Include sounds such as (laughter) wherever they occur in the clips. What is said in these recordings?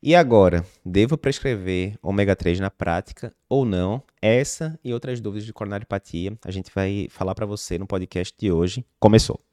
E agora, devo prescrever ômega 3 na prática ou não? Essa e outras dúvidas de coronariopatia a gente vai falar para você no podcast de hoje. Começou!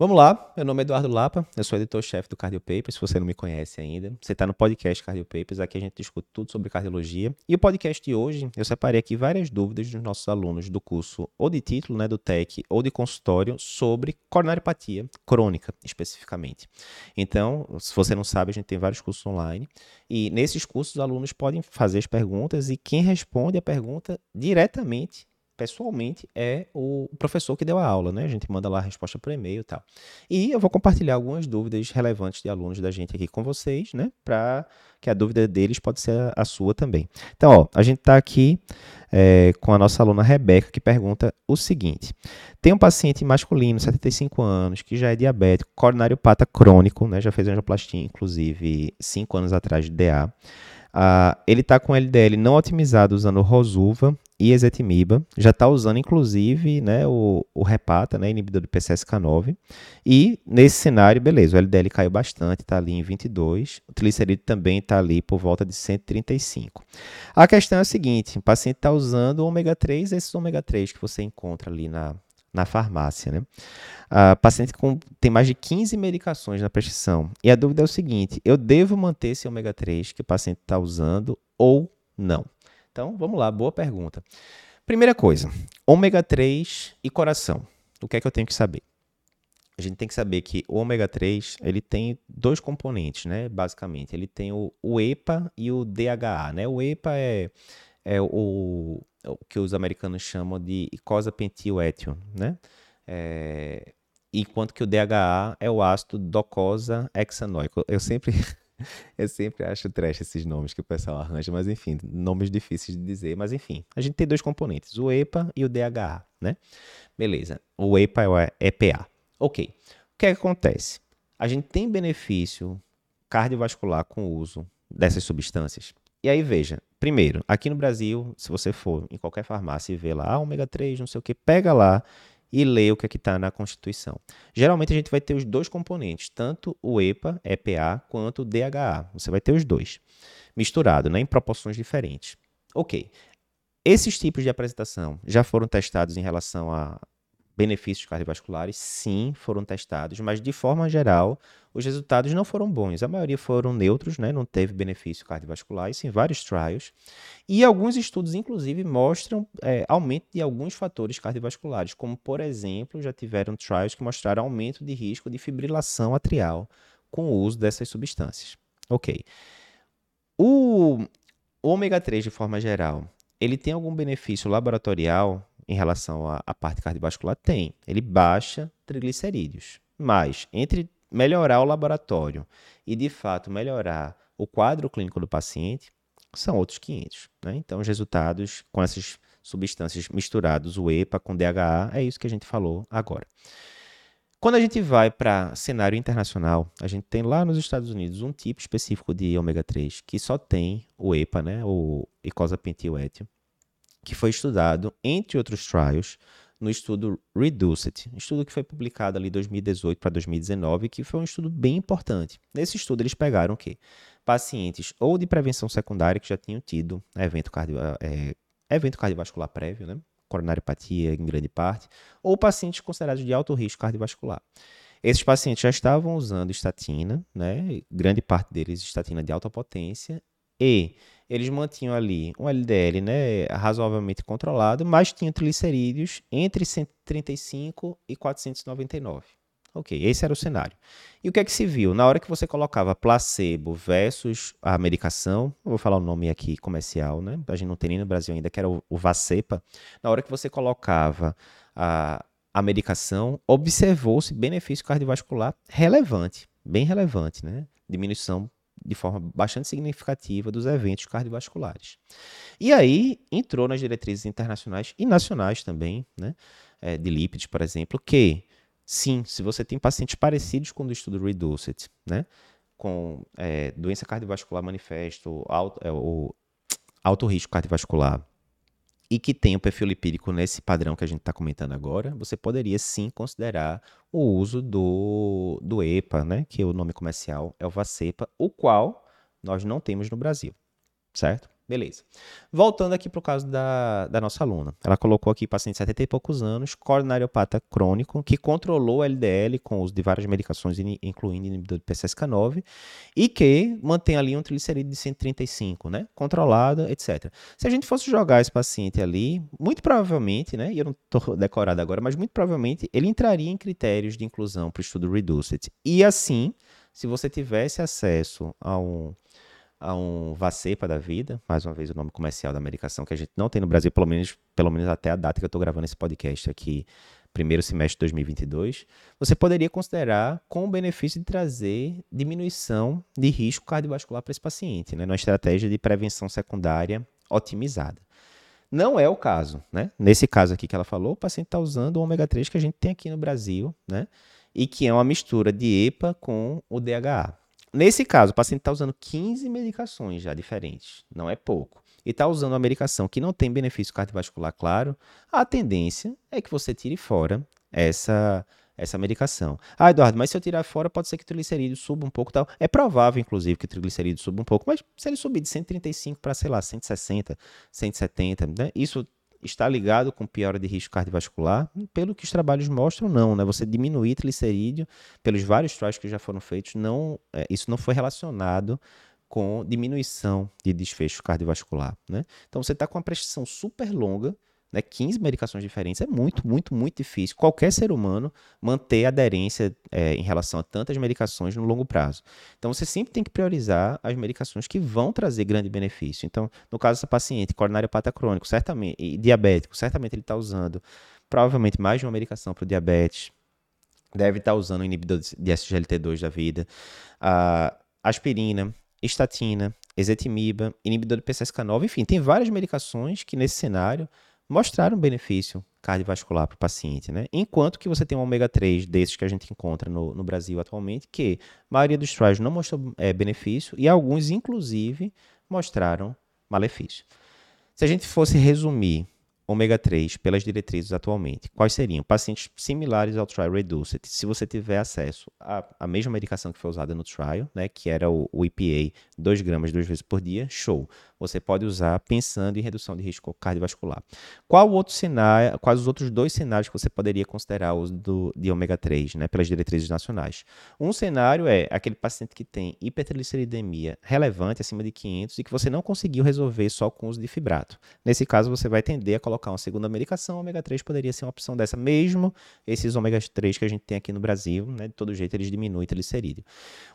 Vamos lá, meu nome é Eduardo Lapa, eu sou editor-chefe do Cardio Papers, se você não me conhece ainda. Você está no podcast Cardio Papers, aqui a gente discute tudo sobre cardiologia. E o podcast de hoje, eu separei aqui várias dúvidas dos nossos alunos do curso ou de título, né, do TEC, ou de consultório, sobre coronariopatia crônica, especificamente. Então, se você não sabe, a gente tem vários cursos online. E nesses cursos, os alunos podem fazer as perguntas e quem responde a pergunta diretamente pessoalmente é o professor que deu a aula, né? A gente manda lá a resposta por e-mail e tal. E eu vou compartilhar algumas dúvidas relevantes de alunos da gente aqui com vocês, né? Para que a dúvida deles pode ser a sua também. Então, ó, a gente está aqui é, com a nossa aluna Rebeca, que pergunta o seguinte: tem um paciente masculino, 75 anos, que já é diabético, coronariopata crônico, né? Já fez angioplastia, inclusive, 5 anos atrás de DA. Uh, ele está com LDL não otimizado usando Rosuva e ezetimiba, já está usando inclusive né, o, o repata, né, inibidor do PCSK9, e nesse cenário, beleza, o LDL caiu bastante, está ali em 22, o triglicerídeo também está ali por volta de 135. A questão é a seguinte, o paciente está usando o ômega 3, esses ômega 3 que você encontra ali na, na farmácia. Né? A paciente com, tem mais de 15 medicações na prescrição. E a dúvida é o seguinte: eu devo manter esse ômega 3 que o paciente está usando ou não? Então, vamos lá, boa pergunta. Primeira coisa: ômega 3 e coração. O que é que eu tenho que saber? A gente tem que saber que o ômega 3 ele tem dois componentes, né? Basicamente, ele tem o, o EPA e o DHA, né? O EPA é, é o, o que os americanos chamam de icosa pentil-étion, né? É, enquanto que o DHA é o ácido docosa hexanoico. Eu sempre (laughs) eu sempre acho trash esses nomes que o pessoal arranja, mas enfim, nomes difíceis de dizer, mas enfim, a gente tem dois componentes, o EPA e o DHA, né? Beleza. O EPA é o EPA. OK. O que, é que acontece? A gente tem benefício cardiovascular com o uso dessas substâncias? E aí, veja, primeiro, aqui no Brasil, se você for em qualquer farmácia e ver lá, ah, ômega 3, não sei o que, pega lá e lê o que é está na Constituição. Geralmente a gente vai ter os dois componentes, tanto o EPA, EPA, quanto o DHA. Você vai ter os dois, misturado, né, em proporções diferentes. Ok. Esses tipos de apresentação já foram testados em relação a benefícios cardiovasculares, sim, foram testados, mas de forma geral, os resultados não foram bons. A maioria foram neutros, né? não teve benefício cardiovascular, isso em vários trials. E alguns estudos, inclusive, mostram é, aumento de alguns fatores cardiovasculares, como, por exemplo, já tiveram trials que mostraram aumento de risco de fibrilação atrial com o uso dessas substâncias. Ok. O ômega 3, de forma geral, ele tem algum benefício laboratorial em relação à, à parte cardiovascular? Tem. Ele baixa triglicerídeos. Mas, entre melhorar o laboratório e, de fato, melhorar o quadro clínico do paciente, são outros 500. Né? Então, os resultados com essas substâncias misturados, o EPA com DHA, é isso que a gente falou agora. Quando a gente vai para cenário internacional, a gente tem lá nos Estados Unidos um tipo específico de ômega 3 que só tem o EPA, né, o icosapentioétil, que foi estudado, entre outros trials, no estudo Reduced, estudo que foi publicado ali em 2018 para 2019, que foi um estudo bem importante. Nesse estudo eles pegaram o quê? Pacientes ou de prevenção secundária que já tinham tido evento, cardio, é, evento cardiovascular prévio, né? coronariopatia em grande parte, ou pacientes considerados de alto risco cardiovascular. Esses pacientes já estavam usando estatina, né? grande parte deles estatina de alta potência, e eles mantinham ali um LDL né, razoavelmente controlado, mas tinham triglicerídeos entre 135 e 499. Ok, esse era o cenário. E o que é que se viu? Na hora que você colocava placebo versus a medicação, vou falar o nome aqui comercial, né? A gente não tem nem no Brasil ainda, que era o, o Vacepa. Na hora que você colocava a, a medicação, observou-se benefício cardiovascular relevante, bem relevante, né? Diminuição de forma bastante significativa dos eventos cardiovasculares. E aí entrou nas diretrizes internacionais e nacionais também, né, é, de lípides, por exemplo, que sim, se você tem pacientes parecidos com o do estudo Reduced, né, com é, doença cardiovascular manifesto, alto, é, o alto risco cardiovascular e que tem o perfil lipídico nesse padrão que a gente está comentando agora, você poderia sim considerar o uso do, do EPA, né, que é o nome comercial é o Vacepa, o qual nós não temos no Brasil, certo? Beleza. Voltando aqui para o caso da, da nossa aluna. Ela colocou aqui paciente de 70 e poucos anos, coronariopata crônico, que controlou o LDL com o uso de várias medicações, incluindo inibidor de PCSK9, e que mantém ali um triglicerídeo de 135, né? Controlado, etc. Se a gente fosse jogar esse paciente ali, muito provavelmente, né? E eu não estou (laughs) decorado agora, mas muito provavelmente ele entraria em critérios de inclusão para o estudo REDUCE-IT. E assim, se você tivesse acesso a um a um Vacepa da vida, mais uma vez o nome comercial da medicação que a gente não tem no Brasil, pelo menos, pelo menos até a data que eu estou gravando esse podcast aqui, primeiro semestre de 2022, você poderia considerar com o benefício de trazer diminuição de risco cardiovascular para esse paciente, né, numa estratégia de prevenção secundária otimizada. Não é o caso, né? Nesse caso aqui que ela falou, o paciente está usando o ômega 3 que a gente tem aqui no Brasil, né? E que é uma mistura de EPA com o DHA. Nesse caso, o paciente está usando 15 medicações já diferentes, não é pouco, e está usando uma medicação que não tem benefício cardiovascular claro, a tendência é que você tire fora essa essa medicação. Ah, Eduardo, mas se eu tirar fora, pode ser que o triglicerídeo suba um pouco tal. É provável, inclusive, que o triglicerídeo suba um pouco, mas se ele subir de 135 para, sei lá, 160, 170, né? Isso está ligado com piora de risco cardiovascular? Pelo que os trabalhos mostram, não. Né? Você diminuir triglicerídeo, pelos vários trials que já foram feitos, não, é, isso não foi relacionado com diminuição de desfecho cardiovascular. Né? Então você está com uma prescrição super longa né, 15 medicações diferentes é muito, muito, muito difícil. Qualquer ser humano manter aderência é, em relação a tantas medicações no longo prazo. Então, você sempre tem que priorizar as medicações que vão trazer grande benefício. Então, no caso dessa paciente, coronariopata crônico, certamente, e diabético, certamente ele está usando provavelmente mais de uma medicação para o diabetes, deve estar tá usando o inibidor de SGLT2 da vida, a aspirina, estatina, ezetimiba, inibidor de PCSK9, enfim, tem várias medicações que nesse cenário mostraram benefício cardiovascular para o paciente, né? Enquanto que você tem um ômega 3 desses que a gente encontra no, no Brasil atualmente, que a maioria dos trials não mostrou é, benefício e alguns, inclusive, mostraram malefício. Se a gente fosse resumir ômega 3 pelas diretrizes atualmente, quais seriam? Pacientes similares ao trial reduced, se você tiver acesso à, à mesma medicação que foi usada no trial, né, que era o, o EPA, 2 gramas duas vezes por dia, show. Você pode usar pensando em redução de risco cardiovascular. Qual outro cenário, quais os outros dois cenários que você poderia considerar o uso do, de ômega 3, né, pelas diretrizes nacionais? Um cenário é aquele paciente que tem hipertrigliceridemia relevante, acima de 500, e que você não conseguiu resolver só com o uso de fibrato. Nesse caso, você vai tender a colocar uma segunda medicação, ômega 3 poderia ser uma opção dessa, mesmo esses ômega 3 que a gente tem aqui no Brasil, né, de todo jeito eles diminuem triglicerídeo.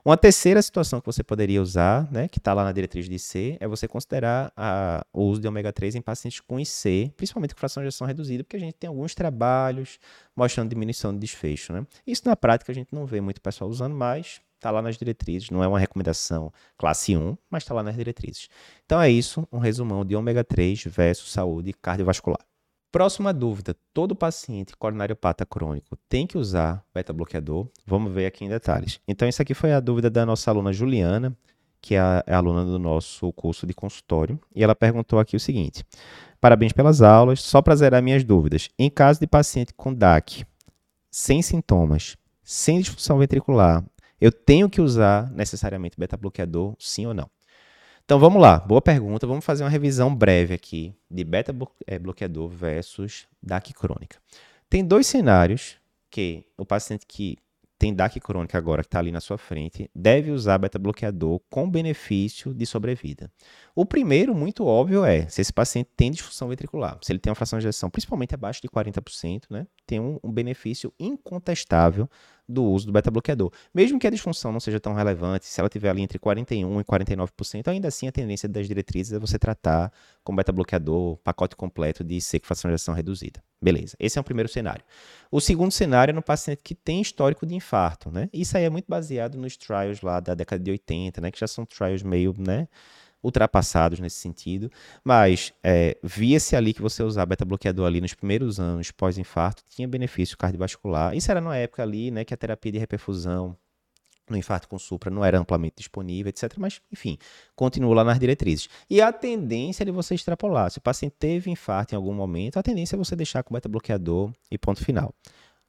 Uma terceira situação que você poderia usar, né, que está lá na diretriz de IC, é você considerar a, o uso de ômega 3 em pacientes com IC, principalmente com fração de ejeção reduzida, porque a gente tem alguns trabalhos mostrando diminuição de desfecho. Né? Isso na prática a gente não vê muito pessoal usando, mas está lá nas diretrizes, não é uma recomendação classe 1, mas está lá nas diretrizes. Então é isso, um resumão de ômega 3 versus saúde cardiovascular. Próxima dúvida: todo paciente coronariopata crônico tem que usar beta-bloqueador? Vamos ver aqui em detalhes. Então, isso aqui foi a dúvida da nossa aluna Juliana, que é é a aluna do nosso curso de consultório, e ela perguntou aqui o seguinte: Parabéns pelas aulas, só para zerar minhas dúvidas. Em caso de paciente com DAC, sem sintomas, sem disfunção ventricular, eu tenho que usar necessariamente beta-bloqueador, sim ou não? Então vamos lá, boa pergunta. Vamos fazer uma revisão breve aqui de beta-bloqueador versus DAC crônica. Tem dois cenários que o paciente que tem DAC crônica agora, que está ali na sua frente, deve usar beta-bloqueador com benefício de sobrevida. O primeiro, muito óbvio, é se esse paciente tem disfunção ventricular, se ele tem uma fração de ejeção principalmente abaixo de 40%, né, tem um, um benefício incontestável do uso do beta-bloqueador. Mesmo que a disfunção não seja tão relevante, se ela tiver ali entre 41% e 49%, ainda assim a tendência das diretrizes é você tratar com beta-bloqueador, pacote completo de sequefação de ação reduzida. Beleza, esse é o primeiro cenário. O segundo cenário é no paciente que tem histórico de infarto, né? Isso aí é muito baseado nos trials lá da década de 80, né? Que já são trials meio, né? ultrapassados nesse sentido, mas é, via-se ali que você usar beta-bloqueador ali nos primeiros anos pós-infarto tinha benefício cardiovascular. Isso era numa época ali, né, que a terapia de reperfusão no infarto com supra não era amplamente disponível, etc. Mas, enfim, continua lá nas diretrizes. E a tendência é de você extrapolar. Se o paciente teve infarto em algum momento, a tendência é você deixar com beta-bloqueador e ponto final.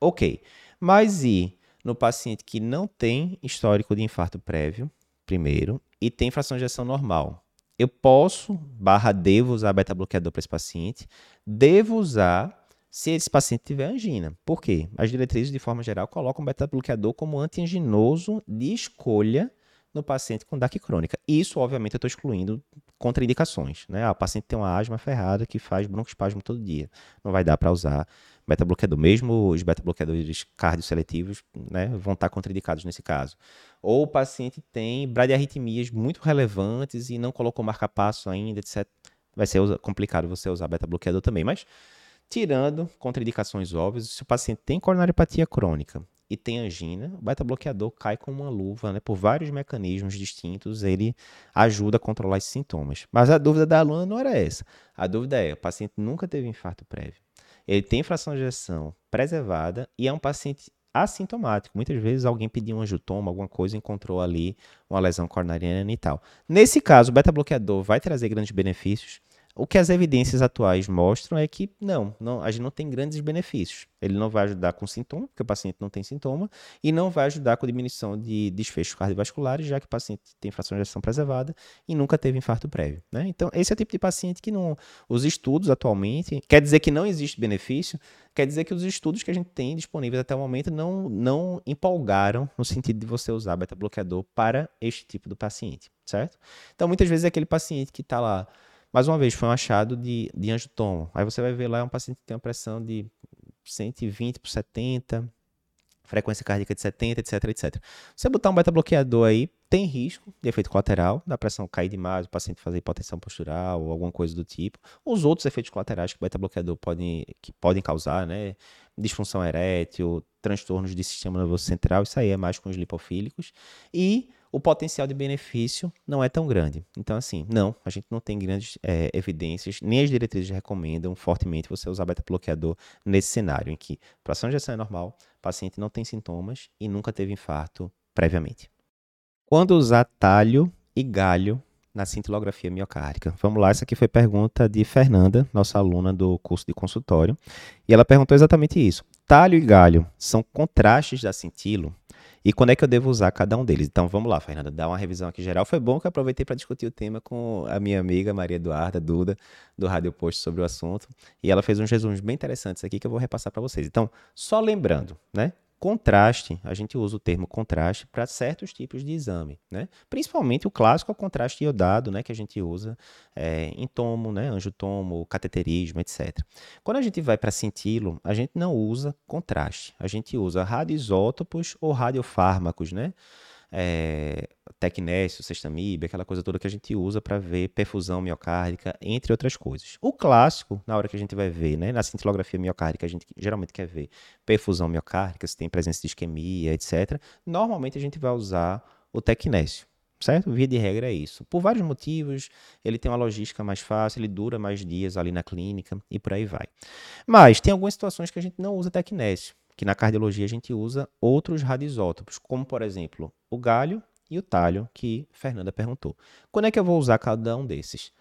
Ok. Mas e no paciente que não tem histórico de infarto prévio, primeiro, e tem fração de ejeção normal? Eu posso, barra devo usar beta-bloqueador para esse paciente, devo usar se esse paciente tiver angina. Por quê? As diretrizes, de forma geral, colocam o beta-bloqueador como antianginoso de escolha no paciente com DAC crônica. Isso, obviamente, eu estou excluindo contraindicações. Né? Ah, o paciente tem uma asma ferrada que faz broncoespasmo todo dia. Não vai dar para usar beta-bloqueador. Mesmo os beta-bloqueadores cardioseletivos né, vão estar contraindicados nesse caso. Ou o paciente tem bradiarritmias muito relevantes e não colocou marca-passo ainda, etc. Vai ser complicado você usar beta-bloqueador também. Mas Tirando contraindicações óbvias, se o paciente tem coronariopatia crônica e tem angina, o beta-bloqueador cai com uma luva, né? Por vários mecanismos distintos, ele ajuda a controlar esses sintomas. Mas a dúvida da aluna não era essa. A dúvida é: o paciente nunca teve infarto prévio, ele tem fração de ejeção preservada e é um paciente assintomático. Muitas vezes alguém pediu um angiotoma, alguma coisa, encontrou ali uma lesão coronariana e tal. Nesse caso, o beta-bloqueador vai trazer grandes benefícios. O que as evidências atuais mostram é que não, não, a gente não tem grandes benefícios. Ele não vai ajudar com sintoma, porque o paciente não tem sintoma, e não vai ajudar com diminuição de desfechos cardiovasculares, já que o paciente tem fração de ejeção preservada e nunca teve infarto prévio. Né? Então, esse é o tipo de paciente que não. Os estudos atualmente. Quer dizer que não existe benefício, quer dizer que os estudos que a gente tem disponíveis até o momento não, não empolgaram no sentido de você usar beta-bloqueador para este tipo de paciente, certo? Então, muitas vezes é aquele paciente que está lá mais uma vez, foi um achado de, de angiotomo. Aí você vai ver lá, é um paciente que tem uma pressão de 120 por 70, frequência cardíaca de 70, etc, etc. Você botar um beta-bloqueador aí, tem risco de efeito colateral, da pressão cair demais, o paciente fazer hipotensão postural ou alguma coisa do tipo. Os outros efeitos colaterais que o beta-bloqueador pode, que podem causar, né? Disfunção erétil, transtornos de sistema nervoso central, isso aí é mais com os lipofílicos. E o potencial de benefício não é tão grande. Então, assim, não, a gente não tem grandes é, evidências, nem as diretrizes recomendam fortemente você usar beta-bloqueador nesse cenário, em que a de injeção é normal, paciente não tem sintomas e nunca teve infarto previamente. Quando usar talho e galho na cintilografia miocárdica? Vamos lá, essa aqui foi pergunta de Fernanda, nossa aluna do curso de consultório, e ela perguntou exatamente isso. Talho e galho são contrastes da cintilo? E quando é que eu devo usar cada um deles? Então vamos lá, Fernanda, dá uma revisão aqui geral. Foi bom que eu aproveitei para discutir o tema com a minha amiga Maria Eduarda Duda, do Rádio Post, sobre o assunto. E ela fez uns resumos bem interessantes aqui que eu vou repassar para vocês. Então, só lembrando, né? Contraste, a gente usa o termo contraste para certos tipos de exame, né? Principalmente o clássico é o contraste iodado, né? Que a gente usa é, em tomo, né? Angiotomo, cateterismo, etc. Quando a gente vai para cintilo, a gente não usa contraste, a gente usa radioisótopos ou radiofármacos, né? é, tecnésio, sextamib, aquela coisa toda que a gente usa para ver perfusão miocárdica, entre outras coisas. O clássico, na hora que a gente vai ver, né, na cintilografia miocárdica, a gente geralmente quer ver perfusão miocárdica, se tem presença de isquemia, etc. Normalmente a gente vai usar o tecnésio. Certo? Via de regra é isso. Por vários motivos, ele tem uma logística mais fácil, ele dura mais dias ali na clínica e por aí vai. Mas tem algumas situações que a gente não usa tecnésio que na cardiologia a gente usa outros radioisótopos, como por exemplo o galho e o talho, que Fernanda perguntou. Quando é que eu vou usar cada um desses?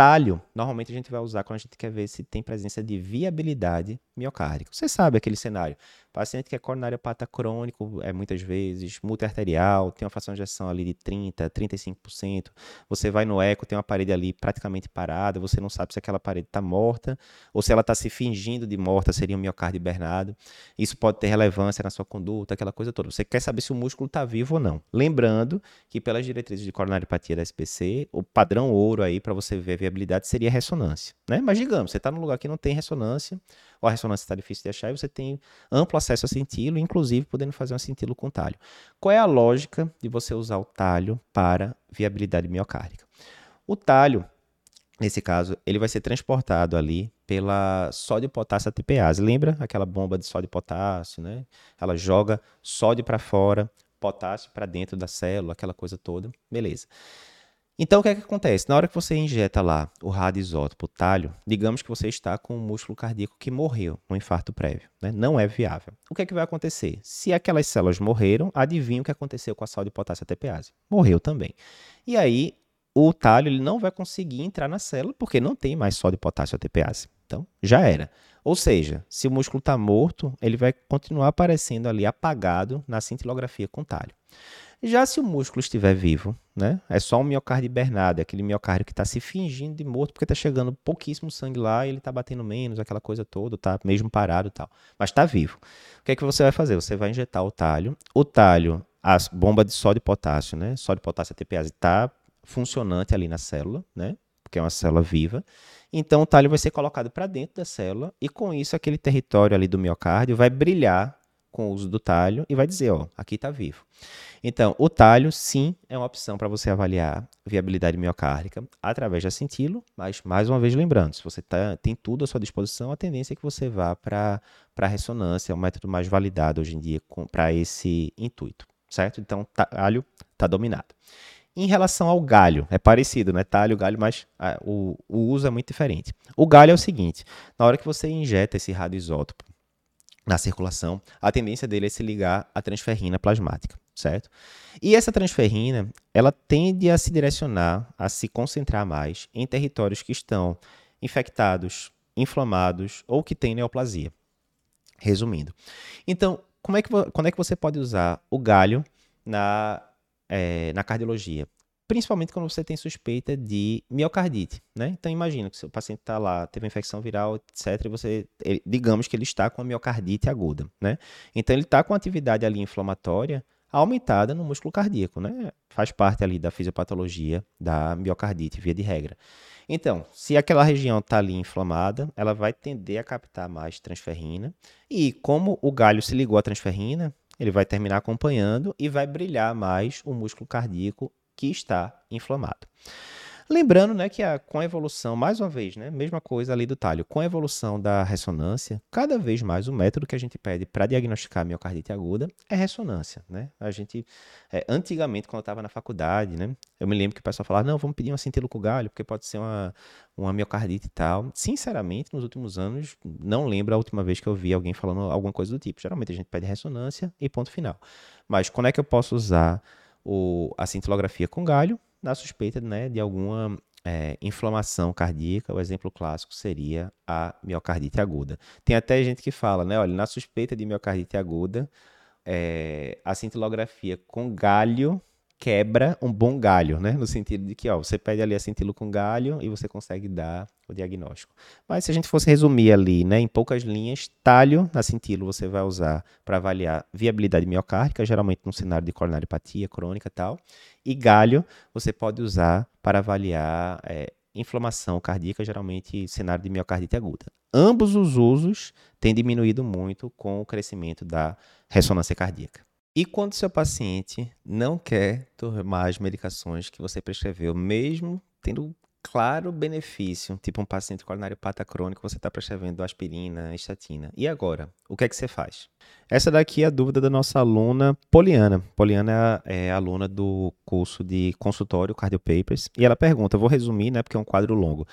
Talho, normalmente a gente vai usar quando a gente quer ver se tem presença de viabilidade miocárdica. Você sabe aquele cenário. Paciente que é coronariopata crônico, é muitas vezes, multiarterial, tem uma fração de ejeção ali de 30%, 35%. Você vai no eco, tem uma parede ali praticamente parada, você não sabe se aquela parede está morta ou se ela está se fingindo de morta, seria um miocárdio hibernado. Isso pode ter relevância na sua conduta, aquela coisa toda. Você quer saber se o músculo está vivo ou não. Lembrando que pelas diretrizes de coronariopatia da SPC, o padrão ouro aí para você ver viabilidade seria ressonância. Né? Mas digamos, você está num lugar que não tem ressonância, ou a ressonância está difícil de achar, e você tem amplo acesso a cintilo, inclusive podendo fazer um cintilo com talho. Qual é a lógica de você usar o talho para viabilidade miocárdica? O talho, nesse caso, ele vai ser transportado ali pela sódio potássio ATPase. Lembra aquela bomba de sódio potássio, né? Ela joga sódio para fora, potássio para dentro da célula, aquela coisa toda. Beleza. Então, o que é que acontece? Na hora que você injeta lá o radioisótopo, talho, digamos que você está com um músculo cardíaco que morreu, um infarto prévio, né? não é viável. O que é que vai acontecer? Se aquelas células morreram, adivinha o que aconteceu com a sal de potássio ATPase? Morreu também. E aí, o talho ele não vai conseguir entrar na célula porque não tem mais sódio, potássio ATPase. Então, já era. Ou seja, se o músculo está morto, ele vai continuar aparecendo ali apagado na cintilografia com talho. Já se o músculo estiver vivo, né, é só um miocárdio hibernado, é aquele miocárdio que está se fingindo de morto porque está chegando pouquíssimo sangue lá e ele está batendo menos, aquela coisa toda, está mesmo parado e tal. Mas está vivo. O que é que você vai fazer? Você vai injetar o talho. O talho, a bomba de sódio e potássio, né? Sódio, potássio, ATPase, está funcionante ali na célula, né? Porque é uma célula viva. Então o talho vai ser colocado para dentro da célula e com isso aquele território ali do miocárdio vai brilhar com o uso do talho e vai dizer, ó, aqui está vivo. Então, o talho, sim, é uma opção para você avaliar viabilidade miocárdica através de cintilo, mas, mais uma vez, lembrando, se você tá, tem tudo à sua disposição, a tendência é que você vá para a ressonância, é o método mais validado hoje em dia para esse intuito, certo? Então, talho está dominado. Em relação ao galho, é parecido, né? Talho, galho, mas ah, o, o uso é muito diferente. O galho é o seguinte: na hora que você injeta esse radioisótopo na circulação, a tendência dele é se ligar à transferrina plasmática, certo? E essa transferrina, ela tende a se direcionar, a se concentrar mais em territórios que estão infectados, inflamados ou que têm neoplasia. Resumindo. Então, como é que, quando é que você pode usar o galho na é, na cardiologia. Principalmente quando você tem suspeita de miocardite, né? Então imagina que o paciente está lá, teve infecção viral, etc. E você, digamos que ele está com a miocardite aguda, né? Então ele está com atividade ali inflamatória aumentada no músculo cardíaco, né? Faz parte ali da fisiopatologia da miocardite, via de regra. Então, se aquela região está ali inflamada, ela vai tender a captar mais transferrina. E como o galho se ligou à transferrina, ele vai terminar acompanhando e vai brilhar mais o músculo cardíaco que está inflamado. Lembrando né, que a, com a evolução, mais uma vez, né, mesma coisa ali do talho, com a evolução da ressonância, cada vez mais o método que a gente pede para diagnosticar miocardite aguda é ressonância. Né? A gente, é, antigamente, quando eu estava na faculdade, né, eu me lembro que o pessoal falava, não, vamos pedir uma cintillo com galho, porque pode ser uma, uma miocardite e tal. Sinceramente, nos últimos anos, não lembro a última vez que eu vi alguém falando alguma coisa do tipo. Geralmente a gente pede ressonância e ponto final. Mas quando é que eu posso usar o, a cintilografia com galho? na suspeita né, de alguma é, inflamação cardíaca, o exemplo clássico seria a miocardite aguda. Tem até gente que fala, né, olha, na suspeita de miocardite aguda, é, a cintilografia com galho quebra um bom galho, né? No sentido de que, ó, você pede ali a cintilo com galho e você consegue dar o diagnóstico. Mas se a gente fosse resumir ali, né, em poucas linhas, talho na cintilo você vai usar para avaliar viabilidade miocárdica, geralmente num cenário de coronariopatia crônica e tal, e galho você pode usar para avaliar é, inflamação cardíaca, geralmente cenário de miocardite aguda. Ambos os usos têm diminuído muito com o crescimento da ressonância cardíaca. E quando seu paciente não quer tomar as medicações que você prescreveu, mesmo tendo claro benefício, tipo um paciente coronariopata crônico, você está prescrevendo aspirina, estatina. E agora? O que é que você faz? Essa daqui é a dúvida da nossa aluna Poliana. Poliana é, aluna do curso de consultório Cardio Papers e ela pergunta, vou resumir, né, porque é um quadro longo.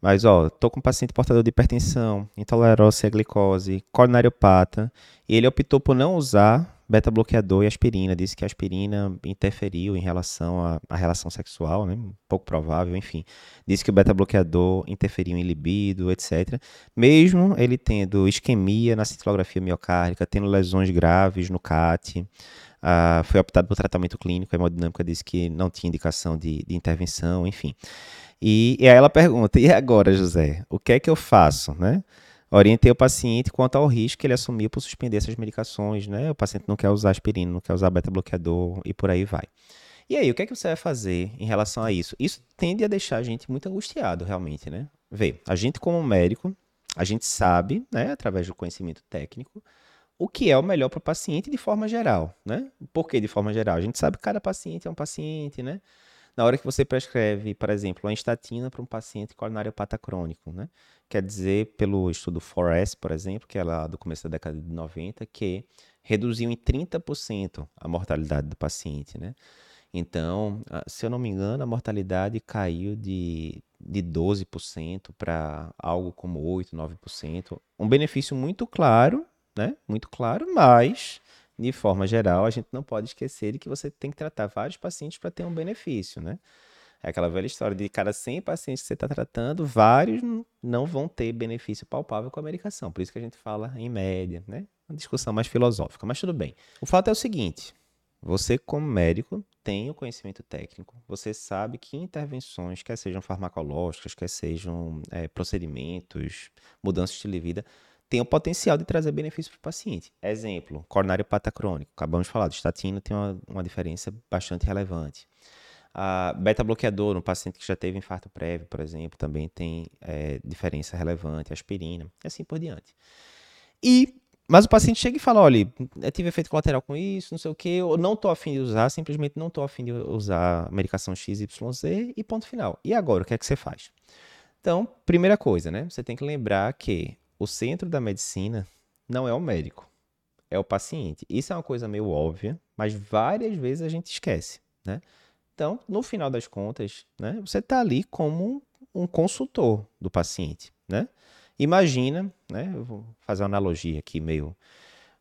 Mas ó, tô com um paciente portador de hipertensão, intolerância à glicose, coronariopata, e ele optou por não usar beta-bloqueador e aspirina. Disse que a aspirina interferiu em relação à, relação sexual, né? pouco provável, enfim. Disse que o beta-bloqueador interferiu em libido, etc. Mesmo ele tendo isquemia na cintilografia miocárdica, tendo lesões graves no CAT, uh, foi optado por tratamento clínico, a hemodinâmica disse que não tinha indicação de, de intervenção, enfim. E, e aí ela pergunta, e agora, José, o que é que eu faço, né? Orientei o paciente quanto ao risco que ele assumiu por suspender essas medicações, né? O paciente não quer usar aspirina, não quer usar beta-bloqueador e por aí vai. E aí, o que é que você vai fazer em relação a isso? Isso tende a deixar a gente muito angustiado, realmente, né? Vê, a gente como médico, a gente sabe, né, através do conhecimento técnico, o que é o melhor para o paciente de forma geral, né? Por que de forma geral? A gente sabe que cada paciente é um paciente, né? Na hora que você prescreve, por exemplo, uma estatina para um paciente coronariopata crônico, né? Quer dizer, pelo estudo 4S, por exemplo, que é lá do começo da década de 90, que reduziu em 30% a mortalidade do paciente, né? Então, se eu não me engano, a mortalidade caiu de, de 12% para algo como 8%, 9%. Um benefício muito claro, né? Muito claro, mas, de forma geral, a gente não pode esquecer de que você tem que tratar vários pacientes para ter um benefício, né? É aquela velha história de cada 100 pacientes que você está tratando, vários não vão ter benefício palpável com a medicação. Por isso que a gente fala em média, né? Uma discussão mais filosófica, mas tudo bem. O fato é o seguinte: você, como médico, tem o conhecimento técnico, você sabe que intervenções, quer sejam farmacológicas, quer sejam é, procedimentos, mudanças de de vida, tem o potencial de trazer benefício para o paciente. Exemplo, coronariopata crônico. Acabamos de falar, estatina tem uma, uma diferença bastante relevante. Beta-bloqueador, no paciente que já teve infarto prévio, por exemplo, também tem é, diferença relevante, aspirina, e assim por diante. E, mas o paciente chega e fala, olha, eu tive efeito colateral com isso, não sei o que, eu não estou afim de usar, simplesmente não estou afim de usar medicação XYZ e ponto final. E agora, o que é que você faz? Então, primeira coisa, né? Você tem que lembrar que o centro da medicina não é o médico, é o paciente. Isso é uma coisa meio óbvia, mas várias vezes a gente esquece, né? Então, no final das contas, né, você está ali como um, um, consultor do paciente, né? Imagina, né, eu vou fazer uma analogia aqui meio,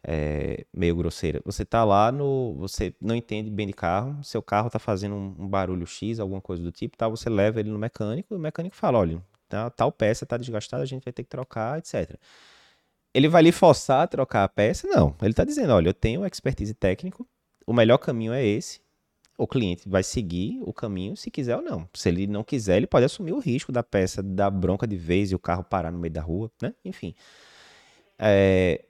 é, meio grosseira. Você está lá no, você não entende bem de carro, seu carro está fazendo um, um, barulho X, alguma coisa do tipo, tá? Você leva ele no mecânico, e o mecânico fala, olha, tá, tal peça está desgastada, a gente vai ter que trocar, etc. Ele vai lhe forçar a trocar a peça? Não. Ele está dizendo, olha, eu tenho expertise técnico, o melhor caminho é esse, o cliente vai seguir o caminho se quiser ou não. Se ele não quiser, ele pode assumir o risco da peça dar bronca de vez e o carro parar no meio da rua, né? Enfim. É,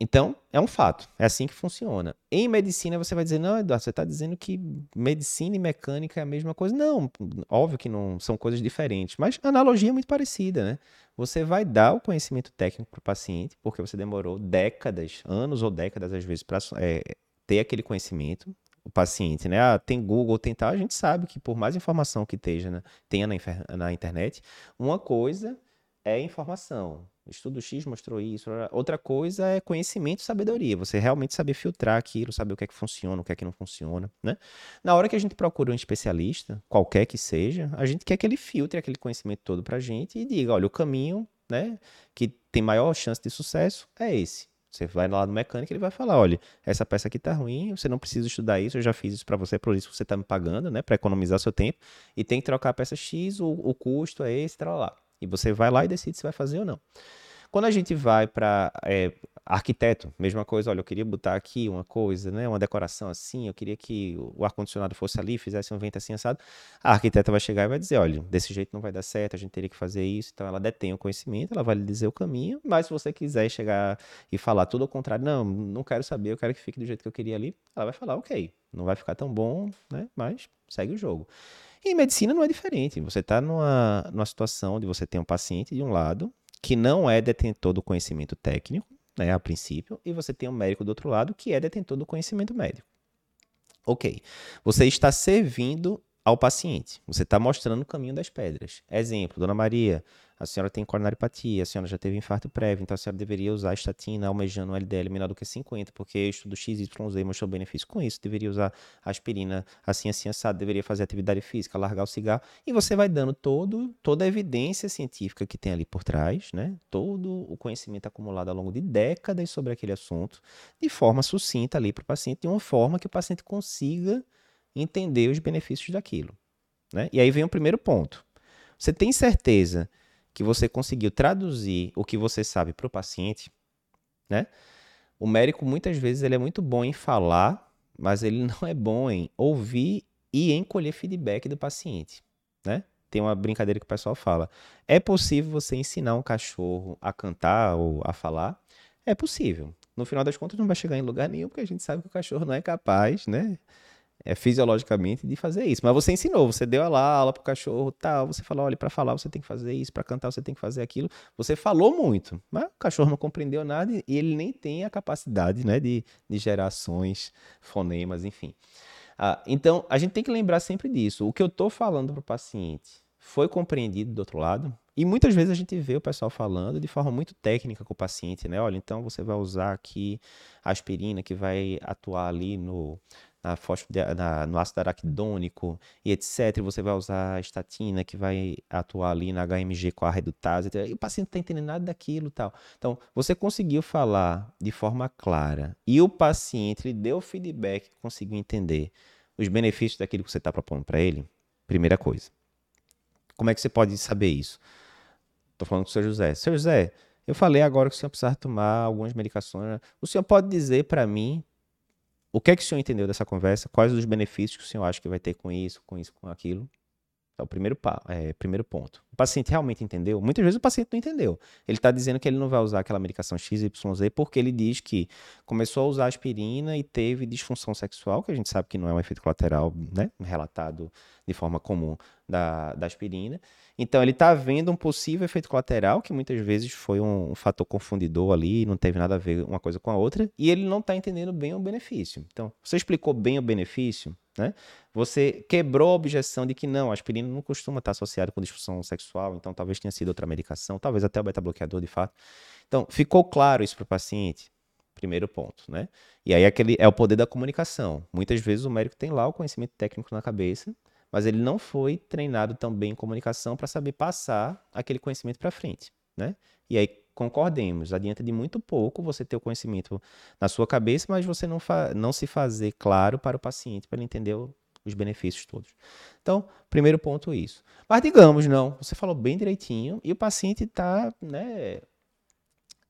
então, é um fato. É assim que funciona. Em medicina, você vai dizer, não, Eduardo, você está dizendo que medicina e mecânica é a mesma coisa. Não, óbvio que não são coisas diferentes, mas a analogia é muito parecida, né? Você vai dar o conhecimento técnico para o paciente, porque você demorou décadas, anos ou décadas, às vezes, para é, ter aquele conhecimento o paciente, né? Ah, tem Google, tem tal, a gente sabe que por mais informação que esteja, né, tenha na, na internet, uma coisa é informação. Estudo X mostrou isso. Outra coisa é conhecimento e sabedoria. Você realmente saber filtrar aquilo, saber o que é que funciona, o que é que não funciona, né? Na hora que a gente procura um especialista, qualquer que seja, a gente quer que ele filtre aquele conhecimento todo pra gente e diga, olha, o caminho, né, que tem maior chance de sucesso é esse. Você vai lá no mecânico, ele vai falar, olha, essa peça aqui tá ruim, você não precisa estudar isso, eu já fiz isso para você, por isso você tá me pagando, né, para economizar seu tempo, e tem que trocar a peça X, o, o custo é esse, tal lá. E você vai lá e decide se vai fazer ou não. Quando a gente vai para é, arquiteto, mesma coisa, olha, eu queria botar aqui uma coisa, né, uma decoração assim, eu queria que o ar-condicionado fosse ali, fizesse um vento assim assado. A arquiteta vai chegar e vai dizer, olha, desse jeito não vai dar certo, a gente teria que fazer isso. Então ela detém o conhecimento, ela vai lhe dizer o caminho, mas se você quiser chegar e falar tudo ao contrário, não, não quero saber, eu quero que fique do jeito que eu queria ali, ela vai falar, ok, não vai ficar tão bom, né, mas segue o jogo. Em medicina não é diferente. Você está numa, numa situação onde você tem um paciente de um lado que não é detentor do conhecimento técnico, né, a princípio, e você tem um médico do outro lado que é detentor do conhecimento médico. Ok. Você está servindo ao paciente. Você está mostrando o caminho das pedras. Exemplo, Dona Maria, a senhora tem coronariopatia, a senhora já teve infarto prévio, então a senhora deveria usar estatina almejando um LDL menor do que 50, porque o estudo XYZ mostrou benefício com isso, deveria usar aspirina assim, assim, assado, deveria fazer atividade física, largar o cigarro, e você vai dando todo, toda a evidência científica que tem ali por trás, né? todo o conhecimento acumulado ao longo de décadas sobre aquele assunto, de forma sucinta ali para o paciente, de uma forma que o paciente consiga entender os benefícios daquilo. Né? E aí vem o primeiro ponto. Você tem certeza que você conseguiu traduzir o que você sabe para o paciente, né? O médico muitas vezes ele é muito bom em falar, mas ele (laughs) não é bom em ouvir e em colher feedback do paciente, né? Tem uma brincadeira que o pessoal fala: é possível você ensinar um cachorro a cantar ou a falar? É possível. No final das contas, não vai chegar em lugar nenhum, porque a gente sabe que o cachorro não é capaz, né? É, fisiologicamente de fazer isso. Mas você ensinou, você deu lá aula pro cachorro, tal, você falou, olha, para falar você tem que fazer isso, para cantar você tem que fazer aquilo. Você falou muito, mas o cachorro não compreendeu nada e ele nem tem a capacidade, né, de, de gerações, fonemas, enfim. Ah, então, a gente tem que lembrar sempre disso. O que eu estou falando para o paciente foi compreendido do outro lado? E muitas vezes a gente vê o pessoal falando de forma muito técnica com o paciente, né? Olha, então você vai usar aqui a aspirina que vai atuar ali no, na, na, no ácido araquidônico e etc. Você vai usar a estatina que vai atuar ali na HMG com a redutase. E o paciente não está entendendo nada daquilo tal. Então, você conseguiu falar de forma clara e o paciente lhe deu feedback, conseguiu entender os benefícios daquilo que você está propondo para ele? Primeira coisa. Como é que você pode saber isso? Estou falando com o seu José. Seu José, eu falei agora que o senhor precisava tomar algumas medicações. O senhor pode dizer para mim o que é que o senhor entendeu dessa conversa? Quais os benefícios que o senhor acha que vai ter com isso, com isso, com aquilo? É o primeiro, é, primeiro ponto. O paciente realmente entendeu? Muitas vezes o paciente não entendeu. Ele está dizendo que ele não vai usar aquela medicação XYZ porque ele diz que começou a usar aspirina e teve disfunção sexual, que a gente sabe que não é um efeito colateral né, relatado de forma comum da, da aspirina. Então ele está vendo um possível efeito colateral, que muitas vezes foi um, um fator confundidor ali, não teve nada a ver uma coisa com a outra, e ele não está entendendo bem o benefício. Então, você explicou bem o benefício, né? Você quebrou a objeção de que não, a aspirina não costuma estar associada com disfunção sexual, então talvez tenha sido outra medicação, talvez até o beta-bloqueador de fato. Então, ficou claro isso para o paciente? Primeiro ponto, né? E aí aquele é o poder da comunicação. Muitas vezes o médico tem lá o conhecimento técnico na cabeça, mas ele não foi treinado tão bem em comunicação para saber passar aquele conhecimento para frente, né? E aí concordemos, adianta de muito pouco você ter o conhecimento na sua cabeça, mas você não, não se fazer claro para o paciente para ele entender o, os benefícios todos. Então, primeiro ponto isso. Mas digamos, não, você falou bem direitinho e o paciente está, né,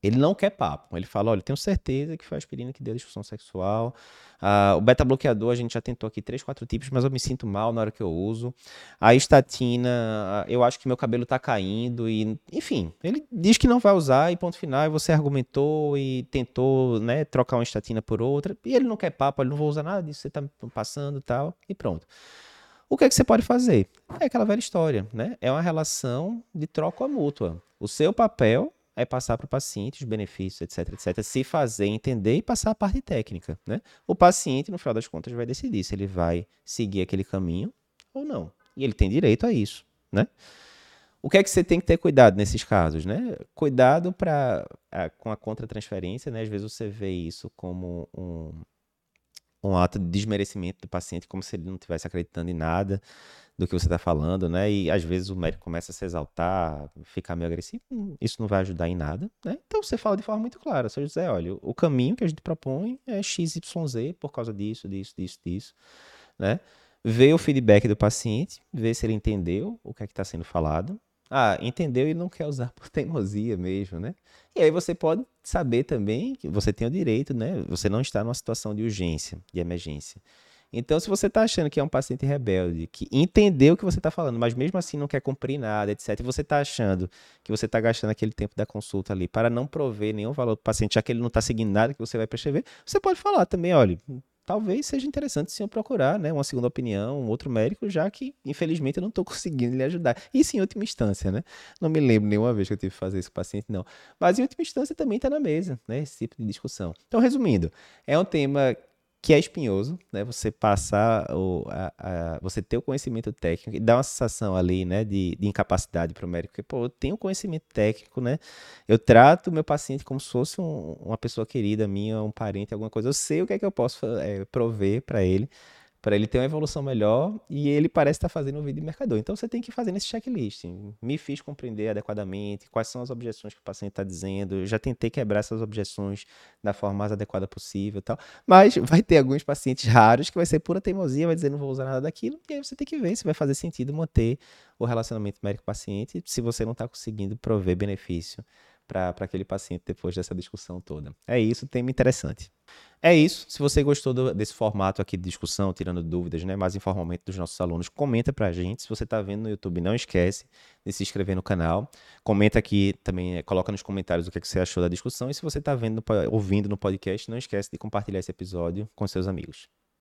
ele não quer papo. Ele fala: olha, tenho certeza que foi a aspirina que deu a disfunção sexual. Ah, o beta-bloqueador, a gente já tentou aqui três, quatro tipos, mas eu me sinto mal na hora que eu uso. A estatina, eu acho que meu cabelo está caindo. e Enfim, ele diz que não vai usar e ponto final. E você argumentou e tentou né, trocar uma estatina por outra. E ele não quer papo, ele não vai usar nada disso, você está passando tal. E pronto. O que, é que você pode fazer? É aquela velha história, né? É uma relação de troca mútua. O seu papel é passar para o paciente os benefícios, etc, etc, se fazer entender e passar a parte técnica, né? O paciente, no final das contas, vai decidir se ele vai seguir aquele caminho ou não. E ele tem direito a isso, né? O que é que você tem que ter cuidado nesses casos, né? Cuidado para com a contratransferência, né? Às vezes você vê isso como um, um ato de desmerecimento do paciente, como se ele não estivesse acreditando em nada do que você está falando, né? E às vezes o médico começa a se exaltar, ficar meio agressivo, hum, isso não vai ajudar em nada, né? Então você fala de forma muito clara, seu José, olha, o caminho que a gente propõe é XYZ por causa disso, disso, disso, disso, né? Vê o feedback do paciente, vê se ele entendeu o que é que está sendo falado. Ah, entendeu e não quer usar (laughs) por teimosia mesmo, né? E aí você pode saber também que você tem o direito, né? Você não está numa situação de urgência, de emergência. Então, se você está achando que é um paciente rebelde, que entendeu o que você está falando, mas mesmo assim não quer cumprir nada, etc., e você está achando que você está gastando aquele tempo da consulta ali para não prover nenhum valor para o paciente, já que ele não está seguindo nada que você vai prescrever, você pode falar também, olha, talvez seja interessante sim procurar né, uma segunda opinião, um outro médico, já que, infelizmente, eu não estou (laughs) conseguindo lhe ajudar. Isso em última instância, né? Não me lembro nenhuma vez que eu tive que fazer isso com o paciente, não. Mas em última instância também está na mesa, né? Esse tipo de discussão. Então, resumindo, é um tema que é espinhoso, né? Você passar o, a, a, você ter o conhecimento técnico e dá uma sensação ali, né, de, de incapacidade para o médico, porque pô, eu tenho conhecimento técnico, né? Eu trato meu paciente como se fosse um, uma pessoa querida minha, um parente, alguma coisa. Eu sei o que é que eu posso é, prover para ele para ele ter uma evolução melhor e ele parece estar fazendo um vídeo de mercador. Então você tem que fazer nesse checklist. Me fiz compreender adequadamente quais são as objeções que o paciente está dizendo. Eu já tentei quebrar essas objeções da forma mais adequada possível, tal. Mas (laughs) vai ter alguns pacientes raros que vai ser pura teimosia, vai dizer não vou usar nada daquilo. E aí você tem que ver se vai fazer sentido manter o relacionamento médico-paciente se você não está conseguindo prover benefício para aquele paciente depois dessa discussão toda. É isso, tema interessante. É isso. Se você gostou do, desse formato aqui de discussão, tirando dúvidas, né, mais informalmente dos nossos alunos, comenta pra gente. Se você está vendo no YouTube, não esquece de se inscrever no canal. Comenta aqui também, é, coloca nos comentários o que, é que você achou da discussão. E se você está vendo, ouvindo no podcast, não esquece de compartilhar esse episódio com seus amigos.